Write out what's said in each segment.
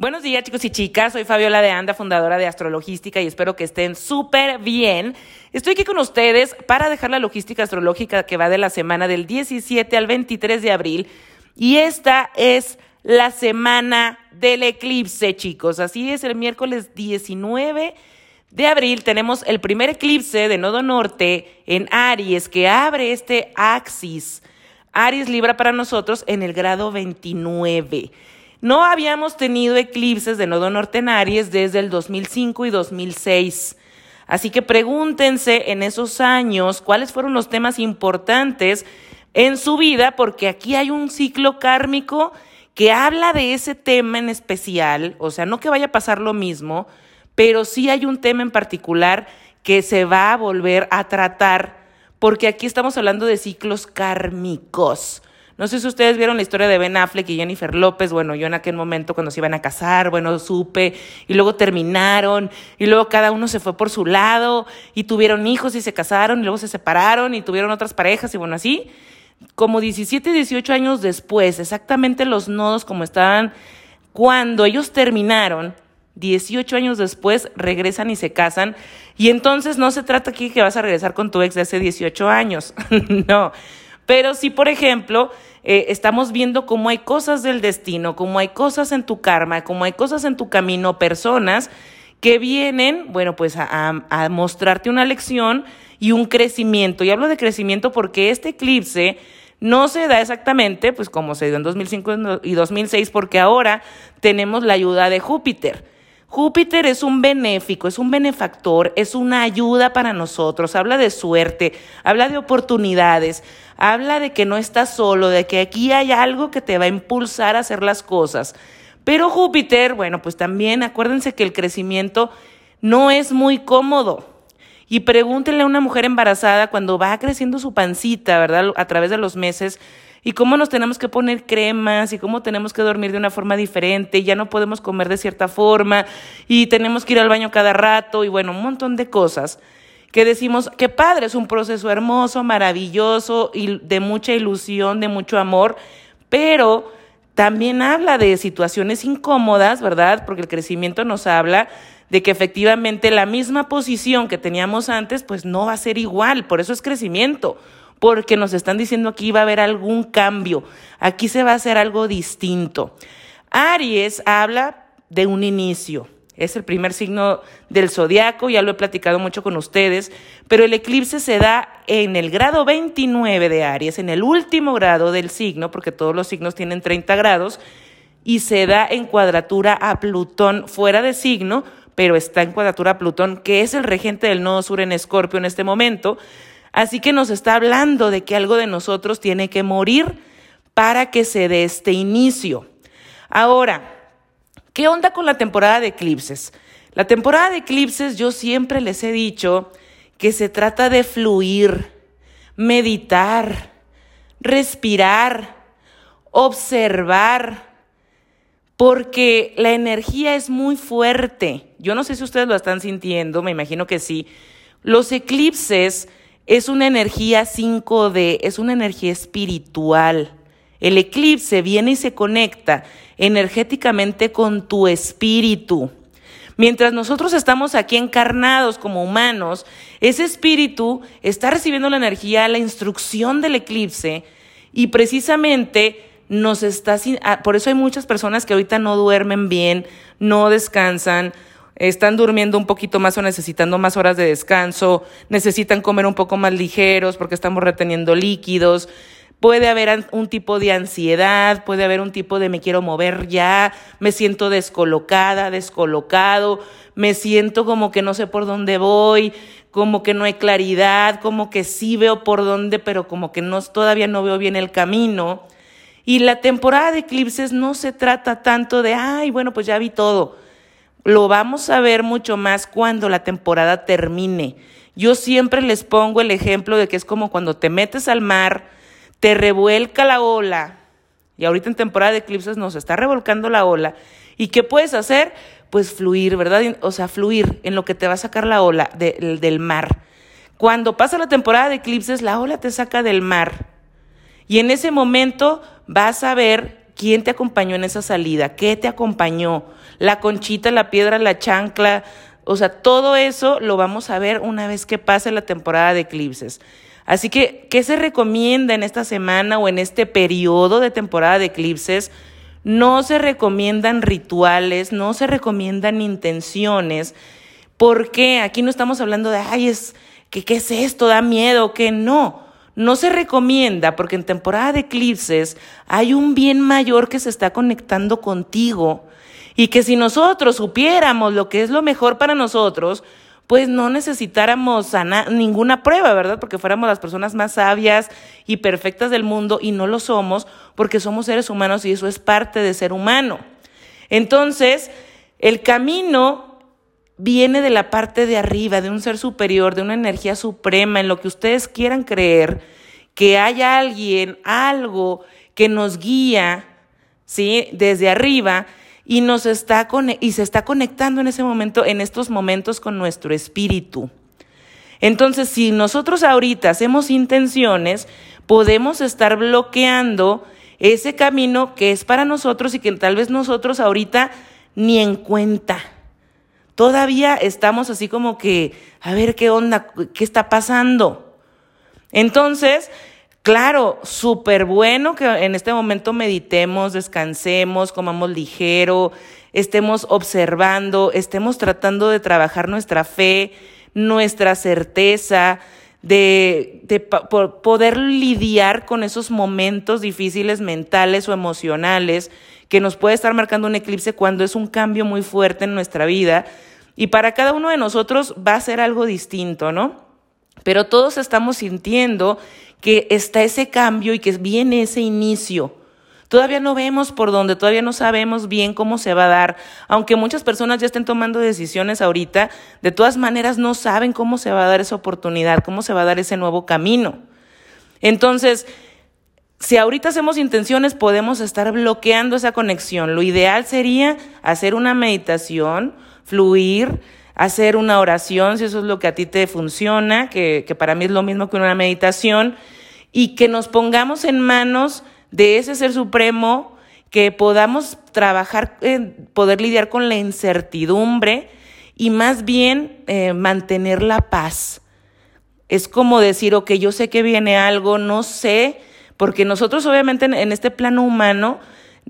Buenos días chicos y chicas, soy Fabiola de Anda, fundadora de Astrologística y espero que estén súper bien. Estoy aquí con ustedes para dejar la logística astrológica que va de la semana del 17 al 23 de abril y esta es la semana del eclipse chicos, así es el miércoles 19 de abril tenemos el primer eclipse de nodo norte en Aries que abre este axis. Aries libra para nosotros en el grado 29. No habíamos tenido eclipses de nodo norte en desde el 2005 y 2006. Así que pregúntense en esos años cuáles fueron los temas importantes en su vida, porque aquí hay un ciclo kármico que habla de ese tema en especial, o sea, no que vaya a pasar lo mismo, pero sí hay un tema en particular que se va a volver a tratar, porque aquí estamos hablando de ciclos kármicos. No sé si ustedes vieron la historia de Ben Affleck y Jennifer López. Bueno, yo en aquel momento cuando se iban a casar, bueno, supe, y luego terminaron, y luego cada uno se fue por su lado, y tuvieron hijos y se casaron, y luego se separaron, y tuvieron otras parejas, y bueno, así. Como 17, 18 años después, exactamente los nodos como estaban cuando ellos terminaron, 18 años después regresan y se casan. Y entonces no se trata aquí que vas a regresar con tu ex de hace 18 años. no. Pero sí, por ejemplo, eh, estamos viendo cómo hay cosas del destino, cómo hay cosas en tu karma, cómo hay cosas en tu camino, personas que vienen, bueno, pues a, a mostrarte una lección y un crecimiento. Y hablo de crecimiento porque este eclipse no se da exactamente, pues como se dio en 2005 y 2006, porque ahora tenemos la ayuda de Júpiter. Júpiter es un benéfico, es un benefactor, es una ayuda para nosotros, habla de suerte, habla de oportunidades, habla de que no estás solo, de que aquí hay algo que te va a impulsar a hacer las cosas. Pero Júpiter, bueno, pues también acuérdense que el crecimiento no es muy cómodo. Y pregúntenle a una mujer embarazada cuando va creciendo su pancita, ¿verdad? A través de los meses, y cómo nos tenemos que poner cremas y cómo tenemos que dormir de una forma diferente, ya no podemos comer de cierta forma y tenemos que ir al baño cada rato y bueno, un montón de cosas que decimos que padre, es un proceso hermoso, maravilloso y de mucha ilusión, de mucho amor, pero también habla de situaciones incómodas, ¿verdad? Porque el crecimiento nos habla de que efectivamente la misma posición que teníamos antes, pues no va a ser igual, por eso es crecimiento porque nos están diciendo aquí va a haber algún cambio, aquí se va a hacer algo distinto. Aries habla de un inicio, es el primer signo del zodiaco, ya lo he platicado mucho con ustedes, pero el eclipse se da en el grado 29 de Aries, en el último grado del signo, porque todos los signos tienen 30 grados, y se da en cuadratura a Plutón fuera de signo, pero está en cuadratura a Plutón, que es el regente del nodo sur en Escorpio en este momento. Así que nos está hablando de que algo de nosotros tiene que morir para que se dé este inicio. Ahora, ¿qué onda con la temporada de eclipses? La temporada de eclipses yo siempre les he dicho que se trata de fluir, meditar, respirar, observar, porque la energía es muy fuerte. Yo no sé si ustedes lo están sintiendo, me imagino que sí. Los eclipses es una energía 5D, es una energía espiritual. El eclipse viene y se conecta energéticamente con tu espíritu. Mientras nosotros estamos aquí encarnados como humanos, ese espíritu está recibiendo la energía, la instrucción del eclipse y precisamente nos está... Ah, por eso hay muchas personas que ahorita no duermen bien, no descansan, están durmiendo un poquito más o necesitando más horas de descanso, necesitan comer un poco más ligeros porque estamos reteniendo líquidos. Puede haber un tipo de ansiedad, puede haber un tipo de me quiero mover ya, me siento descolocada, descolocado, me siento como que no sé por dónde voy, como que no hay claridad, como que sí veo por dónde, pero como que todavía no veo bien el camino. Y la temporada de eclipses no se trata tanto de, ay, bueno, pues ya vi todo lo vamos a ver mucho más cuando la temporada termine. Yo siempre les pongo el ejemplo de que es como cuando te metes al mar, te revuelca la ola, y ahorita en temporada de eclipses nos está revolcando la ola, ¿y qué puedes hacer? Pues fluir, ¿verdad? O sea, fluir en lo que te va a sacar la ola del mar. Cuando pasa la temporada de eclipses, la ola te saca del mar. Y en ese momento vas a ver quién te acompañó en esa salida, qué te acompañó, la conchita, la piedra, la chancla, o sea, todo eso lo vamos a ver una vez que pase la temporada de eclipses. Así que, ¿qué se recomienda en esta semana o en este periodo de temporada de eclipses? No se recomiendan rituales, no se recomiendan intenciones, porque aquí no estamos hablando de, ay, es, que, ¿qué es esto? Da miedo, que no. No se recomienda porque en temporada de eclipses hay un bien mayor que se está conectando contigo y que si nosotros supiéramos lo que es lo mejor para nosotros, pues no necesitáramos ninguna prueba, ¿verdad? Porque fuéramos las personas más sabias y perfectas del mundo y no lo somos porque somos seres humanos y eso es parte de ser humano. Entonces, el camino viene de la parte de arriba, de un ser superior, de una energía suprema, en lo que ustedes quieran creer, que haya alguien, algo que nos guía, ¿sí? Desde arriba y nos está y se está conectando en ese momento, en estos momentos con nuestro espíritu. Entonces, si nosotros ahorita hacemos intenciones, podemos estar bloqueando ese camino que es para nosotros y que tal vez nosotros ahorita ni en cuenta todavía estamos así como que, a ver qué onda, qué está pasando. Entonces, claro, súper bueno que en este momento meditemos, descansemos, comamos ligero, estemos observando, estemos tratando de trabajar nuestra fe, nuestra certeza, de, de poder lidiar con esos momentos difíciles mentales o emocionales que nos puede estar marcando un eclipse cuando es un cambio muy fuerte en nuestra vida y para cada uno de nosotros va a ser algo distinto, ¿no? Pero todos estamos sintiendo que está ese cambio y que viene ese inicio. Todavía no vemos por dónde, todavía no sabemos bien cómo se va a dar. Aunque muchas personas ya estén tomando decisiones ahorita, de todas maneras no saben cómo se va a dar esa oportunidad, cómo se va a dar ese nuevo camino. Entonces, si ahorita hacemos intenciones, podemos estar bloqueando esa conexión. Lo ideal sería hacer una meditación, fluir, hacer una oración, si eso es lo que a ti te funciona, que, para mí es lo mismo que una meditación, y que nos pongamos en manos de ese ser supremo, que podamos trabajar, poder lidiar con la incertidumbre y más bien eh, mantener la paz. Es como decir, ok, yo sé que viene algo, no sé, porque nosotros obviamente en este plano humano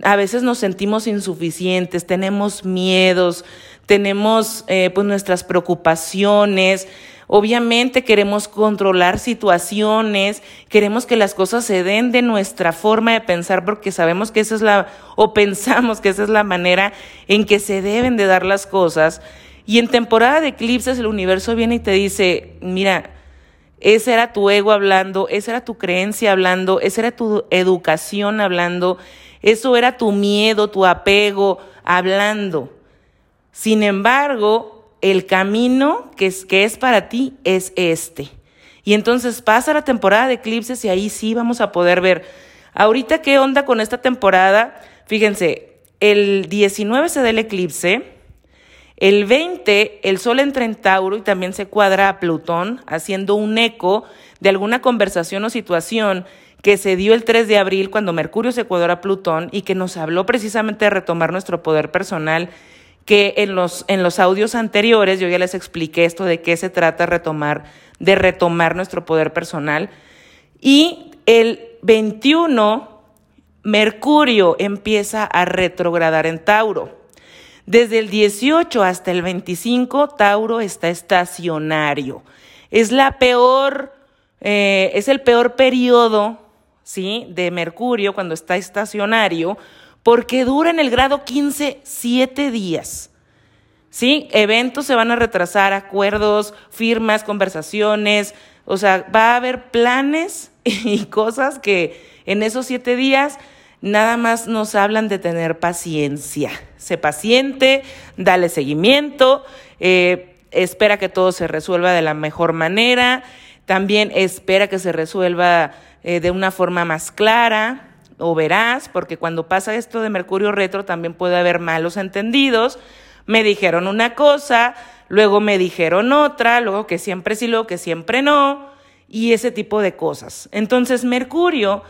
a veces nos sentimos insuficientes, tenemos miedos, tenemos eh, pues nuestras preocupaciones, obviamente queremos controlar situaciones, queremos que las cosas se den de nuestra forma de pensar porque sabemos que esa es la, o pensamos que esa es la manera en que se deben de dar las cosas. Y en temporada de eclipses el universo viene y te dice, mira, ese era tu ego hablando, esa era tu creencia hablando, esa era tu educación hablando, eso era tu miedo, tu apego hablando. Sin embargo, el camino que es, que es para ti es este. Y entonces pasa la temporada de eclipses y ahí sí vamos a poder ver. Ahorita, ¿qué onda con esta temporada? Fíjense, el 19 se da el eclipse, el 20 el Sol entra en Tauro y también se cuadra a Plutón, haciendo un eco de alguna conversación o situación que se dio el 3 de abril cuando Mercurio se cuadra a Plutón y que nos habló precisamente de retomar nuestro poder personal que en los, en los audios anteriores yo ya les expliqué esto de qué se trata retomar, de retomar nuestro poder personal. Y el 21, Mercurio empieza a retrogradar en Tauro. Desde el 18 hasta el 25, Tauro está estacionario. Es la peor, eh, es el peor periodo, ¿sí? De Mercurio cuando está estacionario, porque dura en el grado 15 siete días. ¿Sí? Eventos se van a retrasar, acuerdos, firmas, conversaciones, o sea, va a haber planes y cosas que en esos siete días nada más nos hablan de tener paciencia. Sé paciente, dale seguimiento, eh, espera que todo se resuelva de la mejor manera, también espera que se resuelva eh, de una forma más clara, o verás, porque cuando pasa esto de Mercurio retro también puede haber malos entendidos. Me dijeron una cosa, luego me dijeron otra, luego que siempre sí, luego que siempre no, y ese tipo de cosas. Entonces Mercurio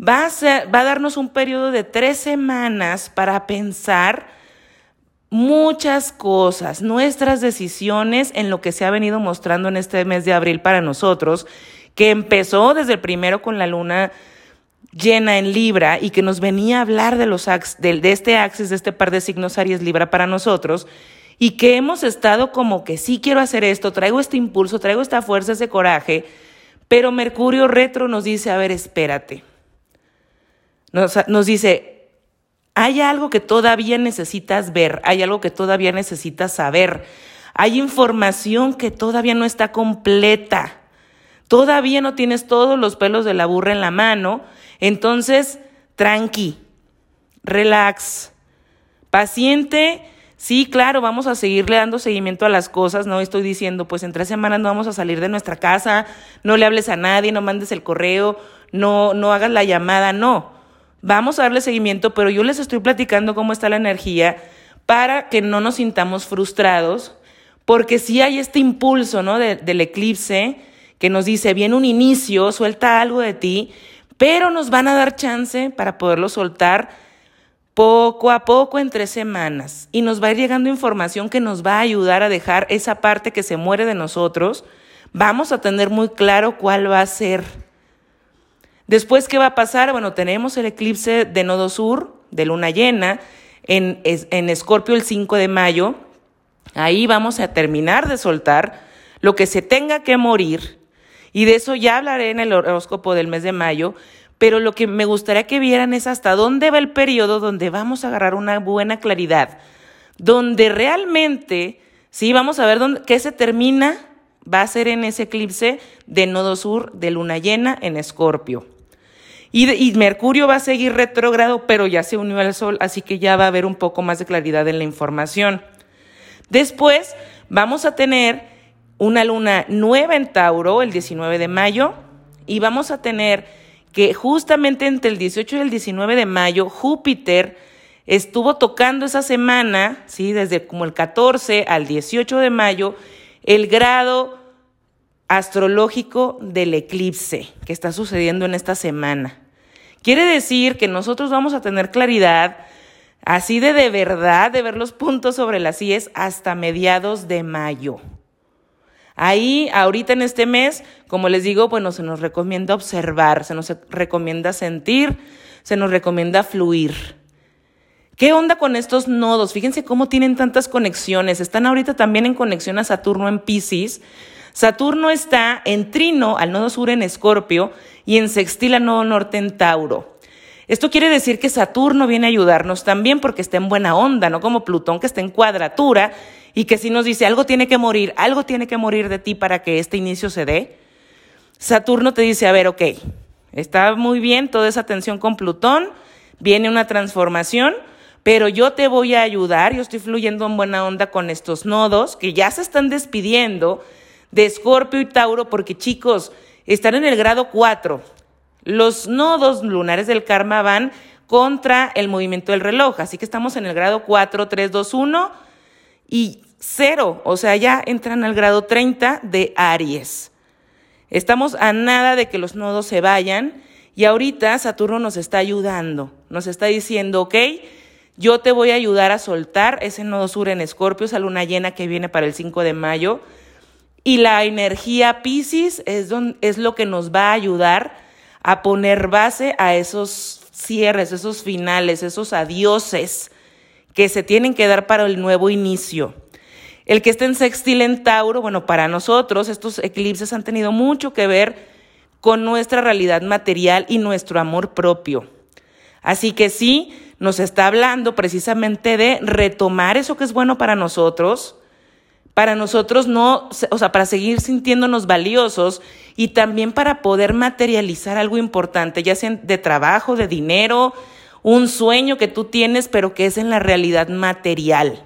va a, va a darnos un periodo de tres semanas para pensar muchas cosas, nuestras decisiones en lo que se ha venido mostrando en este mes de abril para nosotros, que empezó desde el primero con la luna llena en Libra y que nos venía a hablar de, los, de, de este axis, de este par de signos Aries Libra para nosotros, y que hemos estado como que sí quiero hacer esto, traigo este impulso, traigo esta fuerza, ese coraje, pero Mercurio retro nos dice, a ver, espérate. Nos, dice, hay algo que todavía necesitas ver, hay algo que todavía necesitas saber, hay información que todavía no está completa, todavía no tienes todos los pelos de la burra en la mano, entonces, tranqui, relax, paciente, Sí, claro, vamos a seguirle dando seguimiento a las cosas, no estoy diciendo, pues en tres semanas no vamos a salir de nuestra casa, no le hables a nadie, no mandes el correo, no, no hagas la llamada, no. Vamos a darle seguimiento, pero yo les estoy platicando cómo está la energía para que no nos sintamos frustrados, porque si hay este impulso, ¿no? del eclipse que nos dice, viene un inicio, suelta algo de ti, pero nos van a dar chance para poderlo soltar poco a poco en tres semanas y nos va a ir llegando información que nos va a ayudar a dejar esa parte que se muere de nosotros, vamos a tener muy claro cuál va a ser. Después, ¿qué va a pasar? Bueno, tenemos el eclipse de Nodo Sur, de luna llena, en, en Escorpio el 5 de mayo. Ahí vamos a terminar de soltar lo que se tenga que morir. Y de eso ya hablaré en el horóscopo del mes de mayo, pero lo que me gustaría que vieran es hasta dónde va el periodo donde vamos a agarrar una buena claridad, donde realmente, sí, vamos a ver dónde, qué se termina, va a ser en ese eclipse de nodo sur de luna llena en Escorpio. Y, Mercurio va a seguir retrógrado, pero ya se unió al Sol, así que ya va a haber un poco más de claridad en la información. Después vamos a tener una luna nueva en Tauro el 19 de mayo y vamos a tener que justamente entre el 18 y el 19 de mayo Júpiter estuvo tocando esa semana, ¿sí? desde como el 14 al 18 de mayo, el grado astrológico del eclipse que está sucediendo en esta semana. Quiere decir que nosotros vamos a tener claridad así de de verdad, de ver los puntos sobre las IES hasta mediados de mayo. Ahí, ahorita en este mes, como les digo, bueno, se nos recomienda observar, se nos recomienda sentir, se nos recomienda fluir. ¿Qué onda con estos nodos? Fíjense cómo tienen tantas conexiones. Están ahorita también en conexión a Saturno en Pisces. Saturno está en trino al nodo sur en Escorpio y en sextil al nodo norte en Tauro. Esto quiere decir que Saturno viene a ayudarnos también porque está en buena onda, no como Plutón que está en cuadratura y que si nos dice algo tiene que morir, algo tiene que morir de ti para que este inicio se dé. Saturno te dice, a ver, ok, está muy bien toda esa tensión con Plutón, viene una transformación, pero yo te voy a ayudar, yo estoy fluyendo en buena onda con estos nodos que ya se están despidiendo de Escorpio y Tauro porque chicos, están en el grado 4 los nodos lunares del karma van contra el movimiento del reloj, así que estamos en el grado 4, 3, 2, 1 y 0, o sea, ya entran al grado 30 de Aries. Estamos a nada de que los nodos se vayan y ahorita Saturno nos está ayudando, nos está diciendo, ok, yo te voy a ayudar a soltar ese nodo sur en Escorpio, esa luna llena que viene para el 5 de mayo. Y la energía Pisces es, es lo que nos va a ayudar a poner base a esos cierres, esos finales, esos adioses que se tienen que dar para el nuevo inicio. El que esté en sextil en Tauro, bueno, para nosotros estos eclipses han tenido mucho que ver con nuestra realidad material y nuestro amor propio. Así que sí, nos está hablando precisamente de retomar eso que es bueno para nosotros, para nosotros no, o sea, para seguir sintiéndonos valiosos y también para poder materializar algo importante, ya sea de trabajo, de dinero, un sueño que tú tienes, pero que es en la realidad material.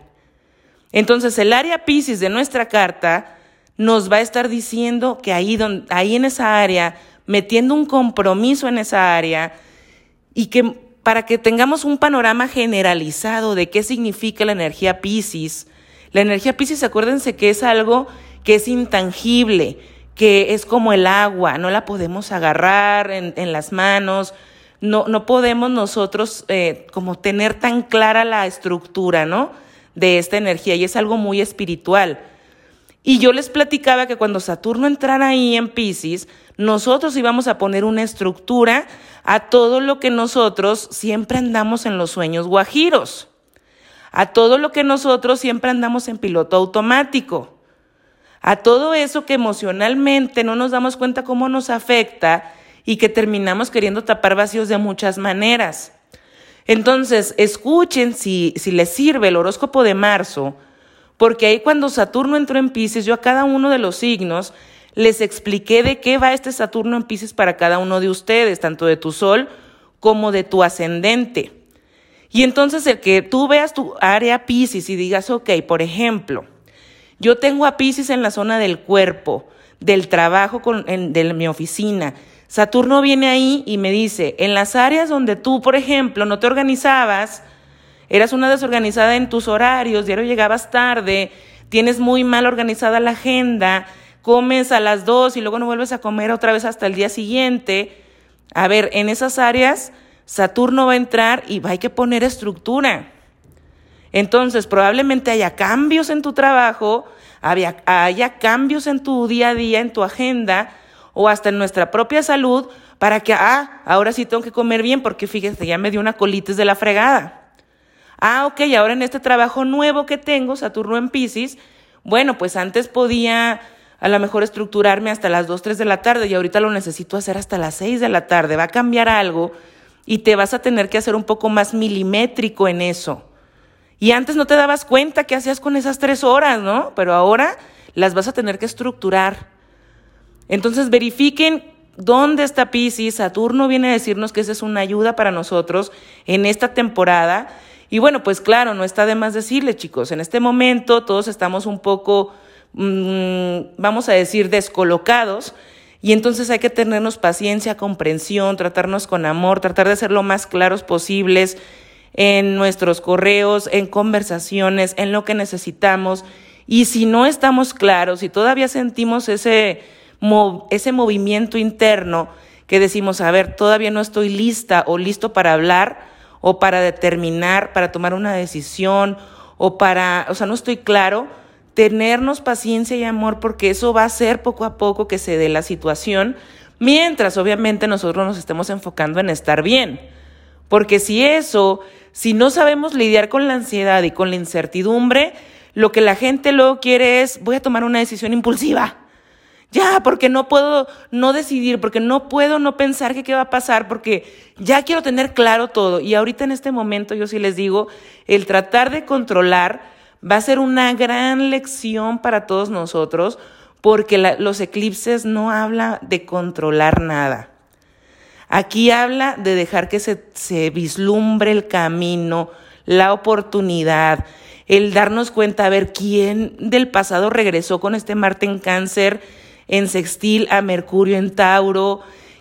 Entonces, el área Pisces de nuestra carta nos va a estar diciendo que ahí, donde, ahí en esa área, metiendo un compromiso en esa área y que para que tengamos un panorama generalizado de qué significa la energía Pisces, la energía Pisces, acuérdense que es algo que es intangible, que es como el agua, no la podemos agarrar en, las manos, no, no podemos nosotros eh, como tener tan clara la estructura, ¿no? De esta energía y es algo muy espiritual. Y yo les platicaba que cuando Saturno entrara ahí en Pisces, nosotros íbamos a poner una estructura a todo lo que nosotros siempre andamos en los sueños guajiros, a todo lo que nosotros siempre andamos en piloto automático, a todo eso que emocionalmente no nos damos cuenta cómo nos afecta y que terminamos queriendo tapar vacíos de muchas maneras. Entonces, escuchen si, si les sirve el horóscopo de marzo, porque ahí cuando Saturno entró en Pisces, yo a cada uno de los signos les expliqué de qué va este Saturno en Pisces para cada uno de ustedes, tanto de tu Sol como de tu ascendente. Y entonces el que tú veas tu área Pisces y digas, ok, por ejemplo, yo tengo a Pisces en la zona del cuerpo, del trabajo con, de mi oficina, Saturno viene ahí y me dice, en las áreas donde tú, por ejemplo, no te organizabas, eras una desorganizada en tus horarios, diario llegabas tarde, tienes muy mal organizada la agenda, comes a las dos y luego no vuelves a comer otra vez hasta el día siguiente. A ver, en esas áreas Saturno va a entrar y hay que poner estructura. Entonces, probablemente haya cambios en tu trabajo, haya cambios en tu día a día, en tu agenda, o hasta en nuestra propia salud para que, ah, ahora sí tengo que comer bien porque fíjate, ya me dio una colitis de la fregada. Ah, ok, ahora en este trabajo nuevo que tengo, Saturno en Pisces, bueno, pues antes podía a lo mejor estructurarme hasta las 2, 3 de la tarde y ahorita lo necesito hacer hasta las 6 de la tarde. Va a cambiar algo y te vas a tener que hacer un poco más milimétrico en eso. Y antes no te dabas cuenta qué hacías con esas tres horas, ¿no? Pero ahora las vas a tener que estructurar. Entonces verifiquen dónde está Pisces. Saturno viene a decirnos que esa es una ayuda para nosotros en esta temporada. Y bueno, pues claro, no está de más decirle, chicos, en este momento todos estamos un poco, mm, vamos a decir, descolocados. Y entonces hay que tenernos paciencia, comprensión, tratarnos con amor, tratar de ser lo más claros posibles en nuestros correos, en conversaciones, en lo que necesitamos. Y si no estamos claros, si todavía sentimos ese, ese movimiento interno que decimos, a ver, todavía no estoy lista o listo para hablar o para determinar, para tomar una decisión o para, o sea, no estoy claro, tenernos paciencia y amor porque eso va a ser poco a poco que se dé la situación, mientras obviamente nosotros nos estemos enfocando en estar bien. Porque si eso, si no sabemos lidiar con la ansiedad y con la incertidumbre, lo que la gente luego quiere es, voy a tomar una decisión impulsiva ya, porque no puedo no decidir, porque no puedo no pensar qué va a pasar, porque ya quiero tener claro todo. Y ahorita en este momento yo sí les digo, el tratar de controlar va a ser una gran lección para todos nosotros, porque los eclipses no habla de controlar nada. Aquí habla de dejar que se, se vislumbre el camino, la oportunidad, el darnos cuenta, a ver, quién del pasado regresó con este Marte en cáncer en sextil a Mercurio en Tauro,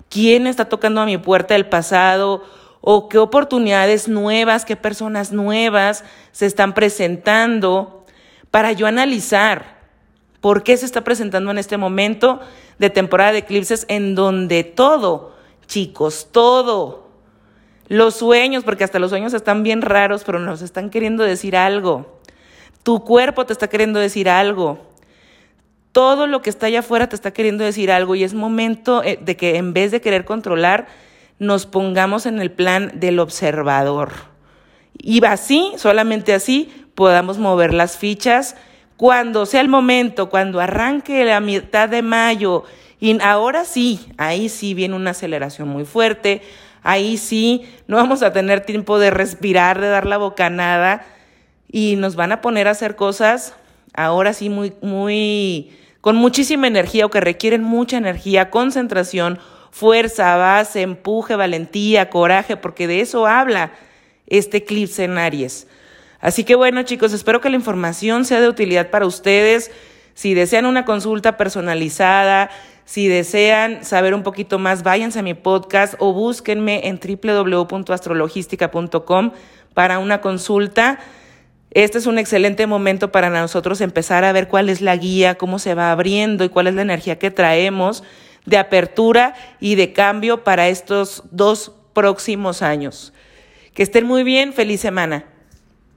quién está tocando a mi puerta del pasado o qué oportunidades nuevas, qué personas nuevas se están presentando para yo analizar por qué se está presentando en este momento de temporada de eclipses en donde todo, chicos, todo, los sueños, porque hasta los sueños están bien raros, pero nos están queriendo decir algo. Tu cuerpo te está queriendo decir algo todo lo que está allá afuera te está queriendo decir algo y es momento eh, de que en vez de querer controlar, nos pongamos en el plan del observador. Y así, solamente así, podamos mover las fichas cuando sea el momento, cuando arranque la mitad de mayo. Y ahora sí, ahí sí viene una aceleración muy fuerte. Ahí sí, no vamos a tener tiempo de respirar, de dar la bocanada. Y nos van a poner a hacer cosas ahora sí muy, muy con muchísima energía o que requieren mucha energía, concentración, fuerza, base, empuje, valentía, coraje, porque de eso habla este eclipse en Aries. Así que bueno chicos, espero que la información sea de utilidad para ustedes. Si desean una consulta personalizada, si desean saber un poquito más, váyanse a mi podcast o búsquenme en www.astrologística.com para una consulta. Este es un excelente momento para nosotros empezar a ver cuál es la guía, cómo se va abriendo y cuál es la energía que traemos de apertura y de cambio para estos dos próximos años. Que estén muy bien, feliz semana.